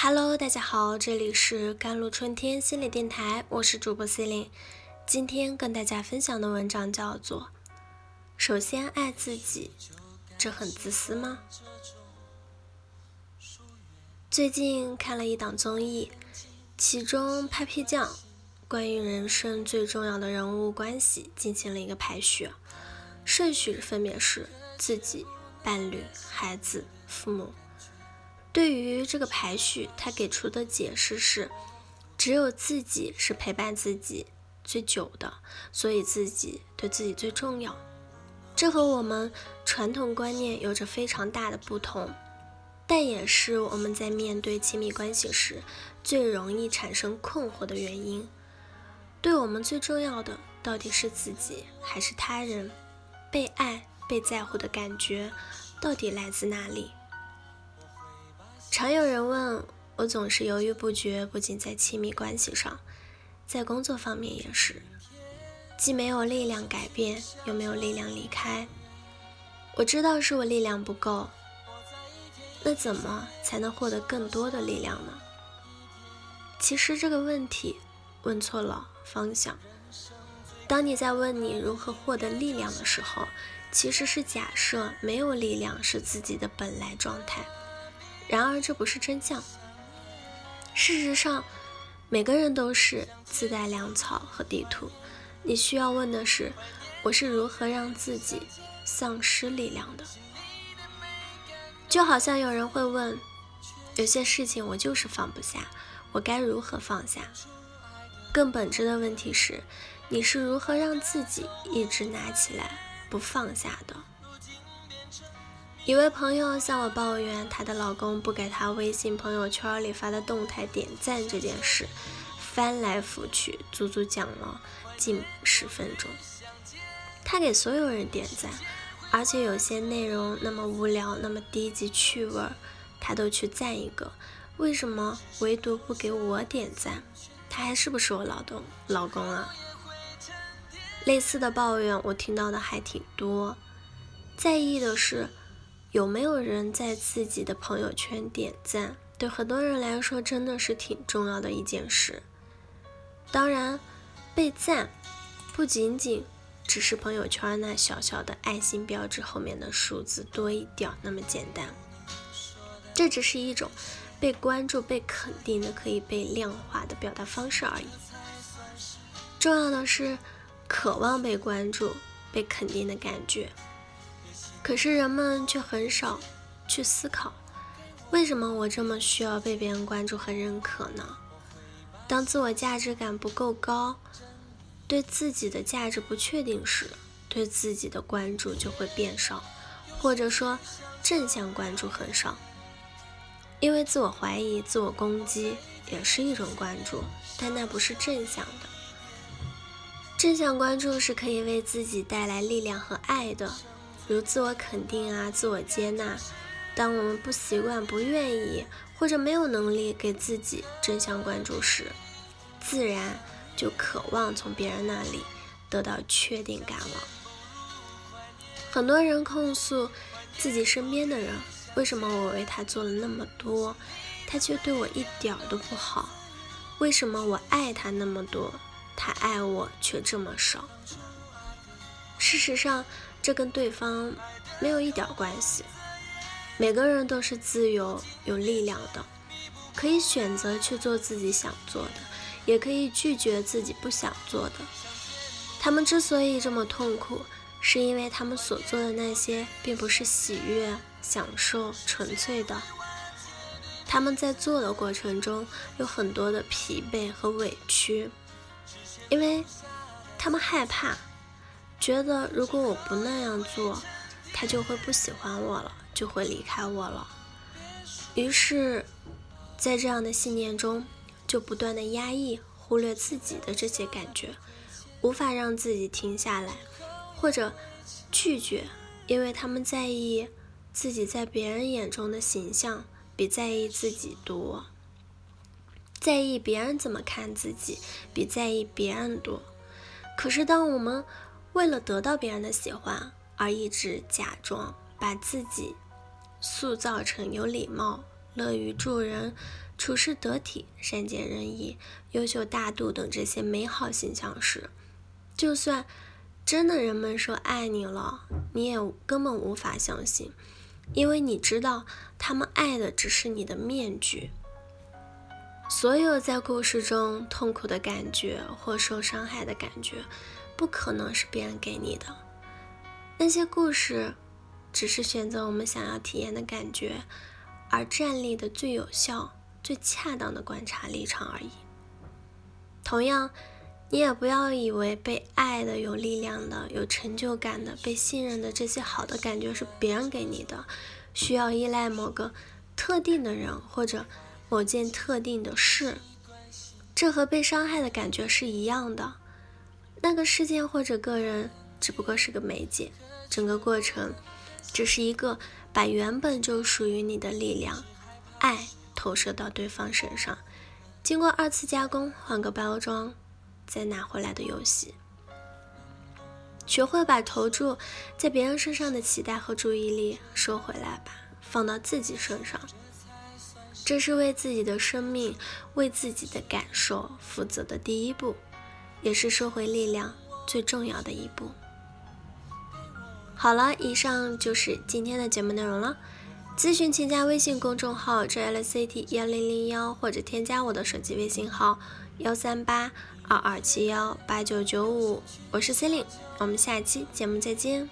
Hello，大家好，这里是甘露春天心理电台，我是主播 C 琳。今天跟大家分享的文章叫做《首先爱自己》，这很自私吗？最近看了一档综艺，其中 Papi 酱关于人生最重要的人物关系进行了一个排序，顺序分别是自己、伴侣、孩子、父母。对于这个排序，他给出的解释是：只有自己是陪伴自己最久的，所以自己对自己最重要。这和我们传统观念有着非常大的不同，但也是我们在面对亲密关系时最容易产生困惑的原因。对我们最重要的到底是自己还是他人？被爱、被在乎的感觉到底来自哪里？常有人问我，总是犹豫不决，不仅在亲密关系上，在工作方面也是，既没有力量改变，又没有力量离开。我知道是我力量不够，那怎么才能获得更多的力量呢？其实这个问题问错了方向。当你在问你如何获得力量的时候，其实是假设没有力量是自己的本来状态。然而，这不是真相。事实上，每个人都是自带粮草和地图。你需要问的是：我是如何让自己丧失力量的？就好像有人会问：有些事情我就是放不下，我该如何放下？更本质的问题是：你是如何让自己一直拿起来不放下的？一位朋友向我抱怨，她的老公不给她微信朋友圈里发的动态点赞这件事，翻来覆去，足足讲了近十分钟。她给所有人点赞，而且有些内容那么无聊，那么低级趣味，她都去赞一个。为什么唯独不给我点赞？他还是不是我老公？老公啊？类似的抱怨我听到的还挺多，在意的是。有没有人在自己的朋友圈点赞？对很多人来说，真的是挺重要的一件事。当然，被赞不仅仅只是朋友圈那小小的爱心标志后面的数字多一点那么简单。这只是一种被关注、被肯定的可以被量化的表达方式而已。重要的是，渴望被关注、被肯定的感觉。可是人们却很少去思考，为什么我这么需要被别人关注和认可呢？当自我价值感不够高，对自己的价值不确定时，对自己的关注就会变少，或者说正向关注很少。因为自我怀疑、自我攻击也是一种关注，但那不是正向的。正向关注是可以为自己带来力量和爱的。如自我肯定啊，自我接纳。当我们不习惯、不愿意或者没有能力给自己正向关注时，自然就渴望从别人那里得到确定感了。很多人控诉自己身边的人：为什么我为他做了那么多，他却对我一点都不好？为什么我爱他那么多，他爱我却这么少？事实上。这跟对方没有一点关系。每个人都是自由、有力量的，可以选择去做自己想做的，也可以拒绝自己不想做的。他们之所以这么痛苦，是因为他们所做的那些并不是喜悦、享受、纯粹的。他们在做的过程中有很多的疲惫和委屈，因为他们害怕。觉得如果我不那样做，他就会不喜欢我了，就会离开我了。于是，在这样的信念中，就不断的压抑、忽略自己的这些感觉，无法让自己停下来，或者拒绝，因为他们在意自己在别人眼中的形象比在意自己多，在意别人怎么看自己比在意别人多。可是当我们为了得到别人的喜欢而一直假装把自己塑造成有礼貌、乐于助人、处事得体、善解人意、优秀大度等这些美好形象时，就算真的人们说爱你了，你也根本无法相信，因为你知道他们爱的只是你的面具。所有在故事中痛苦的感觉或受伤害的感觉，不可能是别人给你的。那些故事，只是选择我们想要体验的感觉，而站立的最有效、最恰当的观察立场而已。同样。你也不要以为被爱的、有力量的、有成就感的、被信任的这些好的感觉是别人给你的，需要依赖某个特定的人或者某件特定的事。这和被伤害的感觉是一样的。那个事件或者个人只不过是个媒介，整个过程只是一个把原本就属于你的力量、爱投射到对方身上，经过二次加工，换个包装。再拿回来的游戏，学会把投注在别人身上的期待和注意力收回来吧，放到自己身上。这是为自己的生命、为自己的感受负责的第一步，也是收回力量最重要的一步。好了，以上就是今天的节目内容了。咨询请加微信公众号 jlct 幺零零幺，或者添加我的手机微信号幺三八。二二七幺八九九五，我是 c e l i n e 我们下期节目再见。